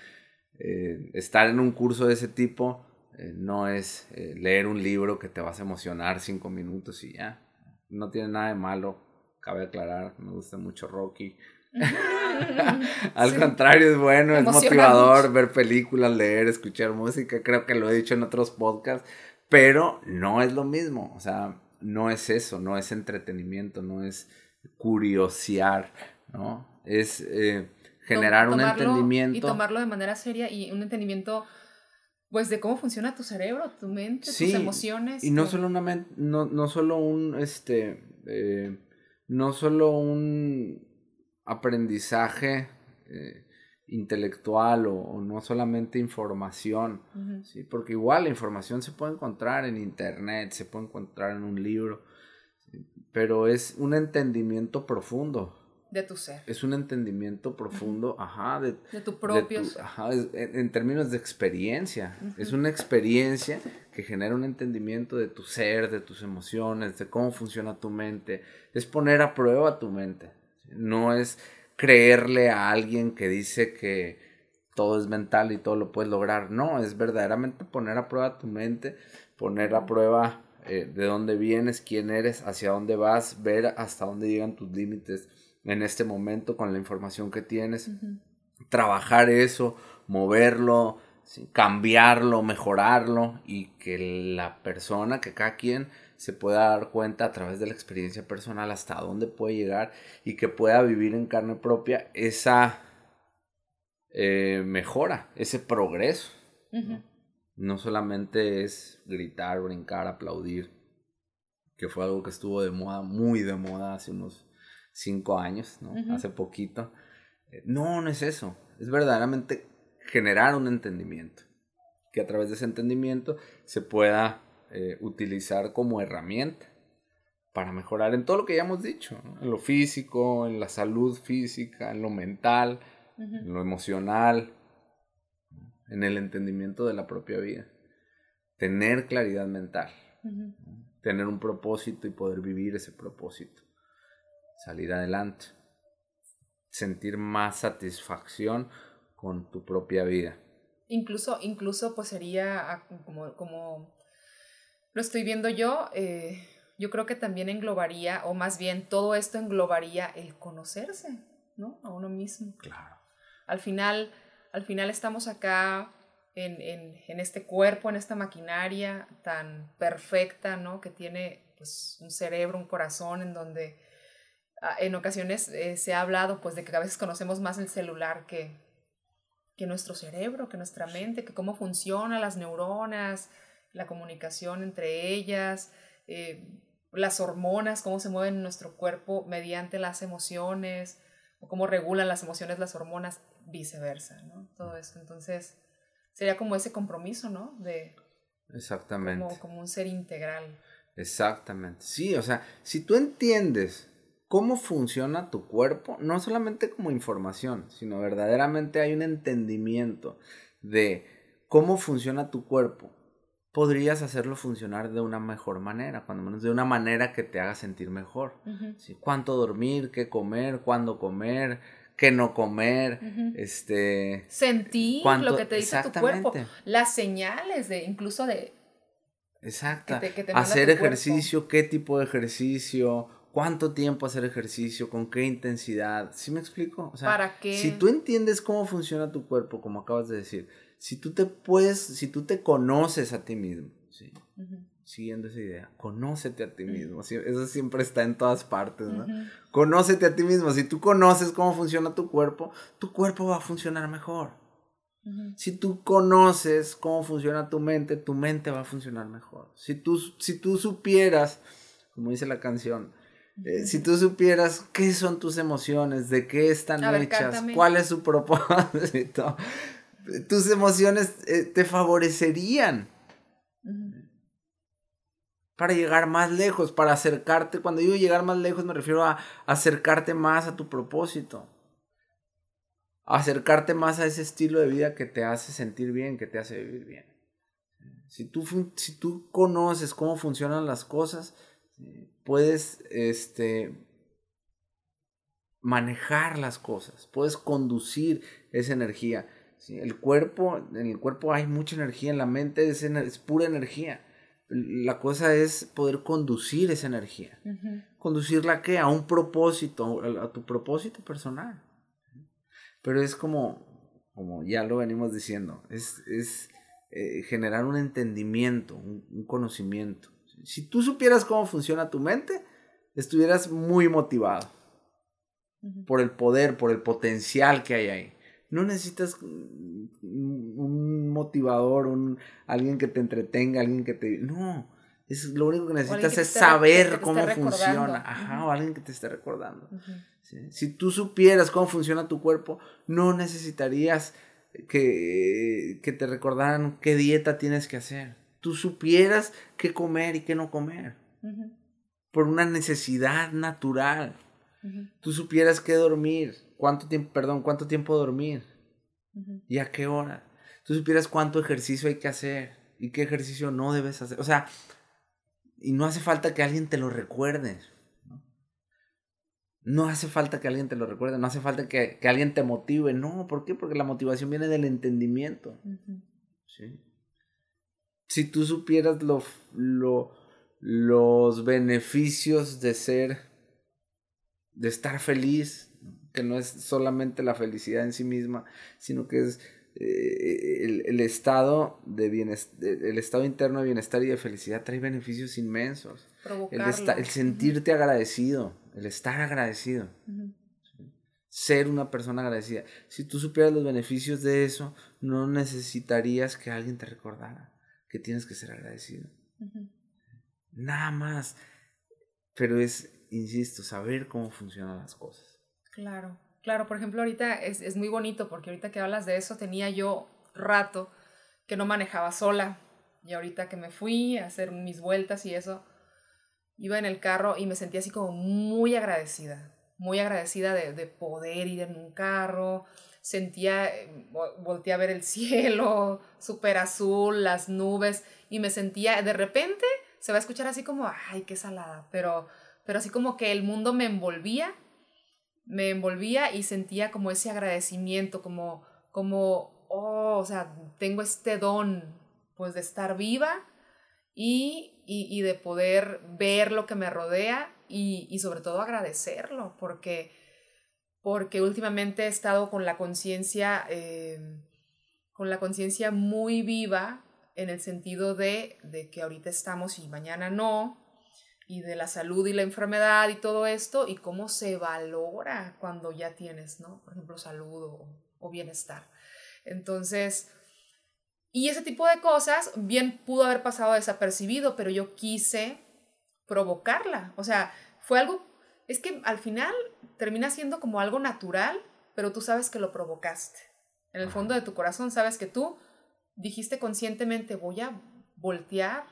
eh, estar en un curso de ese tipo eh, no es leer un libro que te vas a emocionar cinco minutos y ya. No tiene nada de malo, cabe aclarar. Me gusta mucho Rocky. Al contrario, es bueno, es motivador ver películas, leer, escuchar música. Creo que lo he dicho en otros podcasts, pero no es lo mismo. O sea, no es eso, no es entretenimiento, no es curiosear, ¿no? Es eh, generar un entendimiento. Y tomarlo de manera seria y un entendimiento pues de cómo funciona tu cerebro, tu mente, tus emociones. Y no solo una no, no solo un este eh, no solo un aprendizaje eh, intelectual o, no solamente información, ¿sí? porque igual la información se puede encontrar en internet, se puede encontrar en un libro, pero es un entendimiento profundo. De tu ser. Es un entendimiento profundo, ajá, de, de tu propio Ajá, en, términos de experiencia. Es una experiencia que genera un entendimiento de tu ser, de tus emociones, de cómo funciona tu mente. Es poner a prueba tu mente. No es creerle a alguien que dice que todo es mental y todo lo puedes lograr. No, es verdaderamente poner a prueba tu mente, poner a prueba eh, de dónde vienes, quién eres, hacia dónde vas, ver hasta dónde llegan tus límites en este momento con la información que tienes. Trabajar eso, moverlo, cambiarlo, mejorarlo y que la persona, que cada quien se pueda dar cuenta a través de la experiencia personal hasta dónde puede llegar y que pueda vivir en carne propia esa eh, mejora, ese progreso. ¿no? solamente es gritar, brincar, aplaudir, que fue algo que estuvo de moda, muy de moda hace unos cinco años, ¿no? Hace poquito. Eh, no, no es eso. Es verdaderamente generar un entendimiento. Que a través de ese entendimiento se pueda eh, utilizar como herramienta para mejorar en todo lo que ya hemos dicho, en lo físico, en la salud física, en lo mental, en lo emocional, en el entendimiento de la propia vida. Tener claridad mental, tener un propósito y poder vivir ese propósito, salir adelante, sentir más satisfacción con tu propia vida. Incluso, incluso pues sería ah, como, como lo estoy viendo yo, eh, yo creo que también englobaría, o más bien todo esto englobaría el conocerse, ¿no? A uno mismo. Claro. Al final, al final estamos acá en, en, en este cuerpo, en esta maquinaria tan perfecta, ¿no? Que tiene pues, un cerebro, un corazón, en donde en ocasiones eh, se ha hablado pues de que a veces conocemos más el celular que, que nuestro cerebro, que nuestra mente, que cómo funcionan las neuronas, la comunicación entre ellas, eh, las hormonas, cómo se mueven en nuestro cuerpo mediante las emociones, o cómo regulan las emociones las hormonas, viceversa, ¿no? Todo eso. Entonces, sería como ese compromiso, ¿no? De... Exactamente. Como, como un ser integral. Exactamente. Sí, o sea, si tú entiendes cómo funciona tu cuerpo, no solamente como información, sino verdaderamente hay un entendimiento de cómo funciona tu cuerpo, podrías hacerlo funcionar de una mejor manera, cuando menos de una manera que te haga sentir mejor. Cuánto dormir, qué comer, cuándo comer, qué no comer, este... Sentir lo que te dice tu cuerpo, las señales de, incluso de... Exacto. hacer ejercicio, qué tipo de ejercicio, cuánto tiempo hacer ejercicio, con qué intensidad. ¿Sí me explico? O sea, ¿Para qué? Si tú entiendes cómo funciona tu cuerpo, como acabas de decir, si tú te puedes, si tú te conoces a ti mismo, ¿sí? Siguiendo esa idea, conócete a ti mismo. Eso siempre está en todas partes, ¿no? Conócete a ti mismo. Si tú conoces cómo funciona tu cuerpo, tu cuerpo va a funcionar mejor. Si tú conoces cómo funciona tu mente, tu mente va a funcionar mejor. Si tú, si tú supieras, como dice la canción, eh, si tú supieras qué son tus emociones, de qué están hechas, cuál es su propósito, tus emociones eh, te favorecerían para llegar más lejos, para acercarte. Cuando digo llegar más lejos me refiero a acercarte más a tu propósito. Acercarte más a ese estilo de vida que te hace sentir bien, que te hace vivir bien. Si tú, si tú conoces cómo funcionan las cosas, puedes este, manejar las cosas, puedes conducir esa energía. El cuerpo, en el cuerpo hay mucha energía, en la mente es, es pura energía. La cosa es poder conducir esa energía. ¿Conducirla a qué? A un propósito, a, tu propósito personal. Pero es como, como ya lo venimos diciendo, es, es eh, generar un entendimiento, un conocimiento. Si tú supieras cómo funciona tu mente, estuvieras muy motivado. Por el poder, por el potencial que hay ahí. No necesitas un motivador, un, alguien que te entretenga, alguien que te... No, es, lo único que necesitas es saber cómo funciona. Ajá, o alguien que te esté recordando. Si tú supieras cómo funciona tu cuerpo, no necesitarías que, que te recordaran qué dieta tienes que hacer tú supieras qué comer y qué no comer. Por una necesidad natural. Tú supieras qué dormir, cuánto tiempo, perdón, cuánto tiempo dormir y a qué hora. Tú supieras cuánto ejercicio hay que hacer y qué ejercicio no debes hacer. O sea, y no hace falta que alguien te lo recuerde. No hace falta que alguien te lo recuerde, no hace falta que, que alguien te motive. No, ¿por qué? Porque la motivación viene del entendimiento. ¿sí? Si tú supieras lo, lo, los beneficios de ser, de estar feliz, que no es solamente la felicidad en sí misma, sino que es eh, el, estado de bienestar, el estado interno de bienestar y de felicidad trae beneficios inmensos. El, el, sentirte agradecido, el estar agradecido. Ser una persona agradecida. Si tú supieras los beneficios de eso, no necesitarías que alguien te recordara que tienes que ser agradecido. Nada más. Pero es, insisto, saber cómo funcionan las cosas. Claro, claro. Por ejemplo, ahorita es, es muy bonito porque ahorita que hablas de eso, tenía yo rato que no manejaba sola. Y ahorita que me fui a hacer mis vueltas y eso, iba en el carro y me sentía así como muy agradecida. Muy agradecida de, de poder ir en un carro, sentía, eh, volteé a ver el cielo súper azul, las nubes, y me sentía, de repente se va a escuchar así como, ay, qué salada, pero, pero así como que el mundo me envolvía, me envolvía y sentía como ese agradecimiento, como, como, oh, o sea, tengo este don, pues de estar viva y, y, de poder ver lo que me rodea y, y sobre todo agradecerlo, porque porque últimamente he estado con la conciencia, eh, con la conciencia muy viva en el sentido de, de que ahorita estamos y mañana no, y de la salud y la enfermedad y todo esto, y cómo se valora cuando ya tienes, ¿no? Por ejemplo, salud o bienestar. Entonces, y ese tipo de cosas bien pudo haber pasado desapercibido, pero yo quise provocarla. O sea, fue algo es que al final termina siendo como algo natural, pero tú sabes que lo provocaste. En el fondo de tu corazón sabes que tú dijiste conscientemente voy a voltear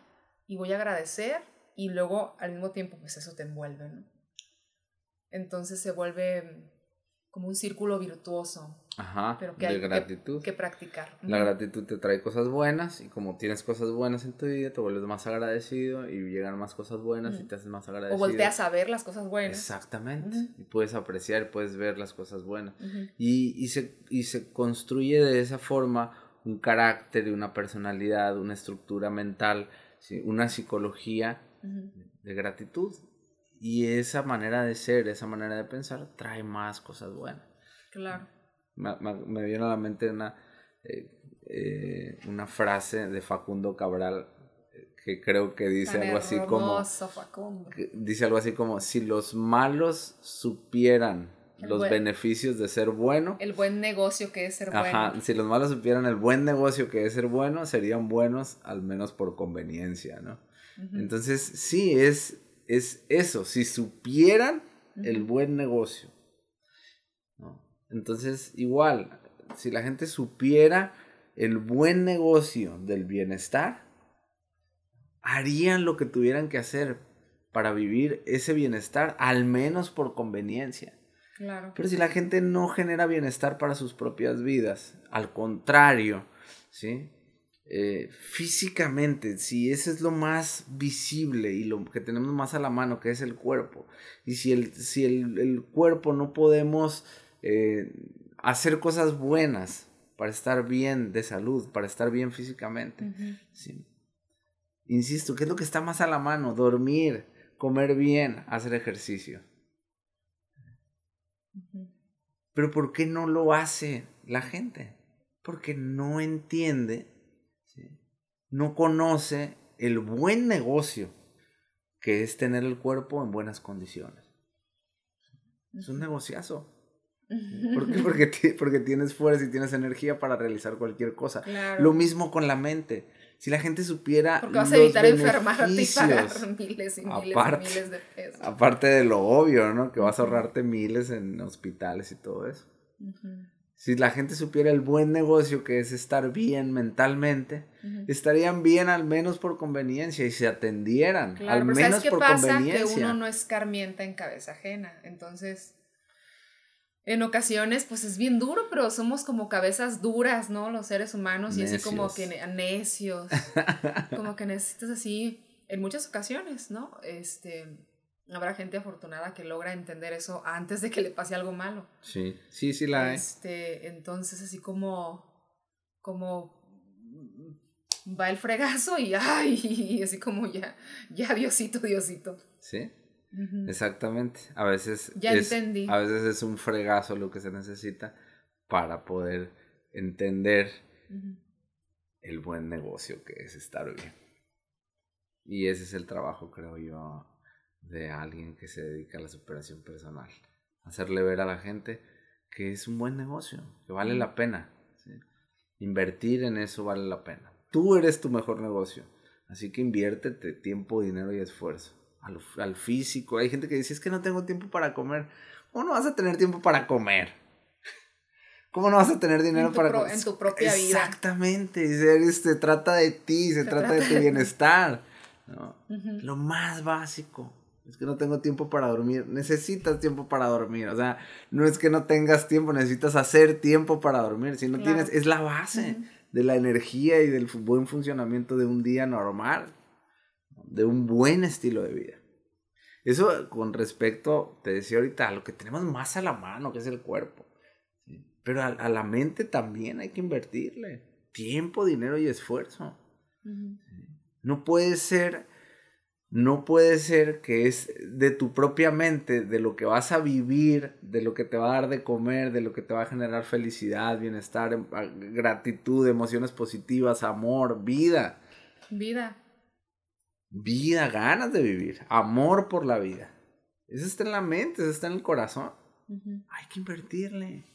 y voy a agradecer y luego al mismo tiempo pues eso te envuelve, ¿no? Entonces se vuelve como un círculo virtuoso. Ajá, pero que de hay gratitud. Que, practicar. La gratitud te trae cosas buenas y como tienes cosas buenas en tu vida, te vuelves más agradecido y llegan más cosas buenas y te haces más agradecido. O volteas a ver las cosas buenas. Exactamente. Y puedes apreciar, puedes ver las cosas buenas. y, y, se, y se construye de esa forma un carácter y una personalidad, una estructura mental, una psicología de gratitud. Y esa manera de ser, esa manera de pensar, trae más cosas buenas. Claro. Me, me, viene a la mente una, eh, eh, una frase de Facundo Cabral que creo que dice algo así como... Dice algo así como, si los malos supieran los beneficios de ser bueno. El buen negocio que es ser bueno. Ajá, si los malos supieran el buen negocio que es ser bueno, serían buenos al menos por conveniencia, ¿no? Entonces, sí, es, es eso, si supieran el buen negocio. Entonces, igual, si la gente supiera el buen negocio del bienestar, harían lo que tuvieran que hacer para vivir ese bienestar, al menos por conveniencia. Claro. Pero si la gente no genera bienestar para sus propias vidas, al contrario, ¿sí? Eh, físicamente, si ese es lo más visible y lo que tenemos más a la mano, que es el cuerpo, y si el, si el, cuerpo no podemos eh, hacer cosas buenas para estar bien de salud, para estar bien físicamente, insisto, ¿qué es lo que está más a la mano? Dormir, comer bien, hacer ejercicio. Pero ¿por qué no lo hace la gente? Porque no entiende no conoce el buen negocio que es tener el cuerpo en buenas condiciones. Es un negociazo. ¿Por qué? Porque, porque tienes fuerza y tienes energía para realizar cualquier cosa. Lo mismo con la mente. Si la gente supiera. Porque vas a evitar enfermarte y pagar miles y miles, aparte, miles de pesos. Aparte de lo obvio, ¿no? Que vas a ahorrarte miles en hospitales y todo eso. Si la gente supiera el buen negocio que es estar bien mentalmente, estarían bien al menos por conveniencia y se atendieran al menos ¿sabes qué por pasa? Que uno no escarmienta en cabeza ajena. Entonces, en ocasiones, pues es bien duro, pero somos como cabezas duras, ¿no? Los seres humanos y así como que necios. como que necesitas así, en muchas ocasiones, ¿no? Este habrá gente afortunada que logra entender eso antes de que le pase algo malo. Sí, sí, sí la hay. Este, entonces así como, como va el fregazo y ay, así como ya, ya Diosito, Diosito. Sí. Exactamente. A veces ya entendí. A veces es un fregazo lo que se necesita para poder entender el buen negocio que es estar bien. Y ese es el trabajo, creo yo, de alguien que se dedica a la superación personal. Hacerle ver a la gente que es un buen negocio, que vale la pena. Invertir en eso vale la pena. Tú eres tu mejor negocio, así que inviértete tiempo, dinero y esfuerzo. Al, físico, hay gente que dice, es que no tengo tiempo para comer. ¿Cómo no vas a tener tiempo para comer? ¿Cómo no vas a tener dinero para comer? En tu propia vida. Exactamente. Se, trata de ti, se, trata, de tu bienestar. Lo más básico es que no tengo tiempo para dormir. Necesitas tiempo para dormir. O sea, no es que no tengas tiempo, necesitas hacer tiempo para dormir. Si no tienes, es la base de la energía y del buen funcionamiento de un día normal, de un buen estilo de vida. Eso con respecto, te decía ahorita, a lo que tenemos más a la mano, que es el cuerpo. Pero a, la mente también hay que invertirle tiempo, dinero y esfuerzo. No puede ser no puede ser que es de tu propia mente, de lo que vas a vivir, de lo que te va a dar de comer, de lo que te va a generar felicidad, bienestar, em, gratitud, emociones positivas, amor, vida. Vida. Vida, ganas de vivir, amor por la vida. Eso está en la mente, eso está en el corazón. Hay que invertirle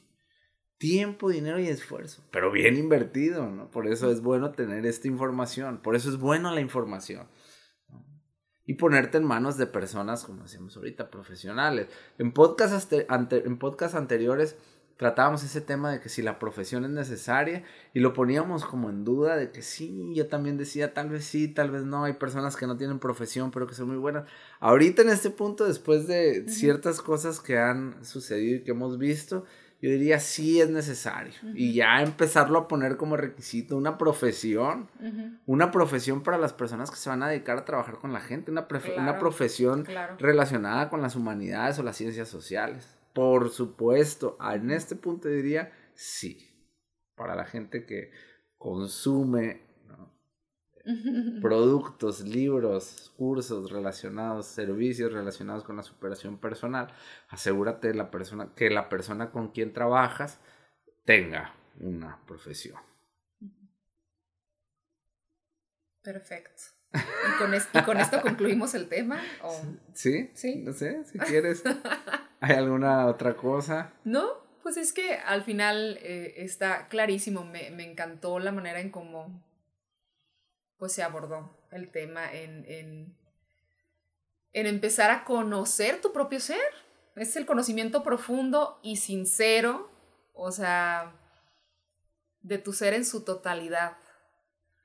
tiempo, dinero y esfuerzo, pero bien invertido, ¿no? Por eso es bueno tener esta información, por eso es bueno la información y ponerte en manos de personas, como decimos ahorita, profesionales. En podcasts, en podcast anteriores tratábamos ese tema de que si la profesión es necesaria y lo poníamos como en duda de que sí, yo también decía tal vez sí, tal vez no, hay personas que no tienen profesión pero que son muy buenas. Ahorita en este punto, después de ciertas cosas que han sucedido y que hemos visto, yo diría sí es necesario. Y ya empezarlo a poner como requisito una profesión, una profesión para las personas que se van a dedicar a trabajar con la gente, una, una profesión relacionada con las humanidades o las ciencias sociales. Por supuesto, en este punto diría sí, para la gente que consume productos, libros, cursos relacionados, servicios relacionados con la superación personal, asegúrate de la persona, que la persona con quien trabajas tenga una profesión. Perfecto. ¿Y con, y con esto concluimos el tema? ¿Sí? Sí. No sé, si quieres. ¿Hay alguna otra cosa? No, pues es que al final eh, está clarísimo. Me, me, encantó la manera en cómo pues, se abordó el tema en, en, en empezar a conocer tu propio ser. Es el conocimiento profundo y sincero, o sea, de tu ser en su totalidad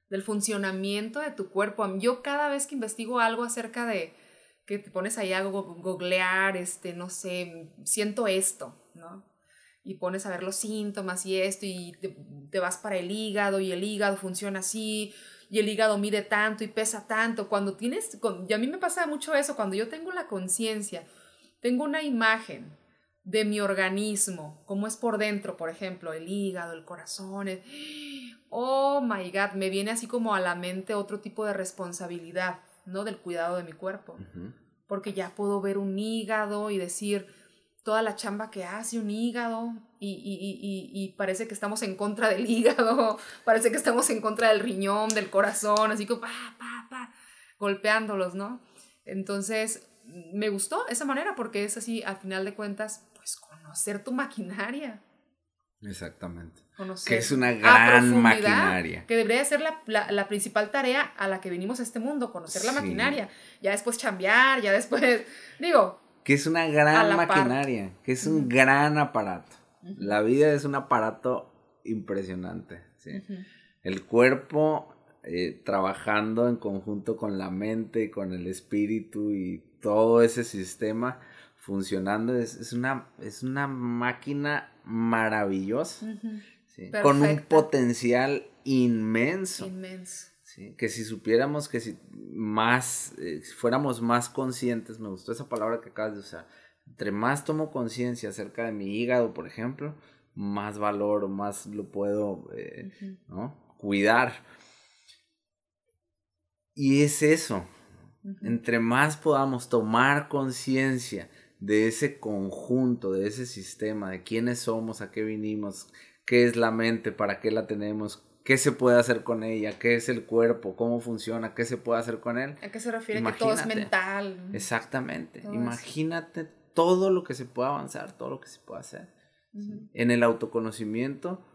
del funcionamiento de tu cuerpo. Yo cada vez que investigo algo acerca de que te pones ahí a googlear, este, no sé, siento esto, ¿no? Y pones a ver los síntomas y esto, y te, vas para el hígado, y el hígado funciona así, y el hígado mide tanto y pesa tanto. Cuando tienes, y a mí me pasa mucho eso, cuando yo tengo la conciencia, tengo una imagen de mi organismo, cómo es por dentro, por ejemplo, el hígado, el corazón, oh my God, me viene así como a la mente otro tipo de responsabilidad, ¿no? Del cuidado de mi cuerpo. Porque ya puedo ver un hígado y decir toda la chamba que hace un hígado y, y, y, parece que estamos en contra del hígado, parece que estamos en contra del riñón, del corazón, así como pa, pa, pa, golpeándolos, ¿no? Entonces, me gustó esa manera porque es así, al final de cuentas, pues conocer tu maquinaria. Exactamente. que es una gran maquinaria. Que debería ser la, la, principal tarea a la que venimos a este mundo, conocer la maquinaria. Ya después chambear, ya después, digo. Que es una gran maquinaria, que es un gran aparato. La vida es un aparato impresionante. ¿sí? El cuerpo eh, trabajando en conjunto con la mente, con el espíritu y todo ese sistema funcionando. Es, es, una, es una máquina maravillosa, con un potencial inmenso. Inmenso. Que si supiéramos que si más, eh, fuéramos más conscientes, me gustó esa palabra que acabas de usar, entre más tomo conciencia acerca de mi hígado, por ejemplo, más valor o más lo puedo eh, cuidar. Y es eso, entre más podamos tomar conciencia de ese conjunto, de ese sistema, de quiénes somos, a qué vinimos, qué es la mente, para qué la tenemos, qué se puede hacer con ella, qué es el cuerpo, cómo funciona, qué se puede hacer con él. ¿A qué se refiere que todo es mental? Exactamente. Imagínate todo lo que se puede avanzar, todo lo que se puede hacer. En el autoconocimiento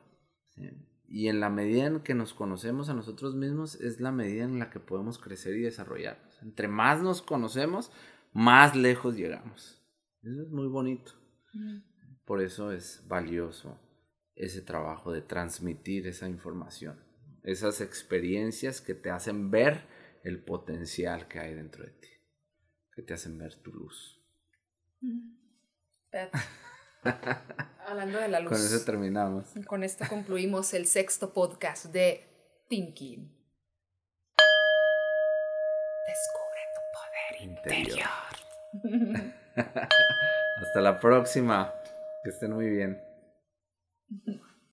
y en la medida en que nos conocemos a nosotros mismos es la medida en la que podemos crecer y desarrollarnos. Entre más nos conocemos, más lejos llegamos. Eso es muy bonito. Por eso es valioso ese trabajo de transmitir esa información, esas experiencias que te hacen ver el potencial que hay dentro de ti, que te hacen ver tu luz. Hablando de la luz. Con eso terminamos. Con esto concluimos el sexto podcast de Thinking. Descubre tu poder interior. Hasta la próxima. Que estén muy bien.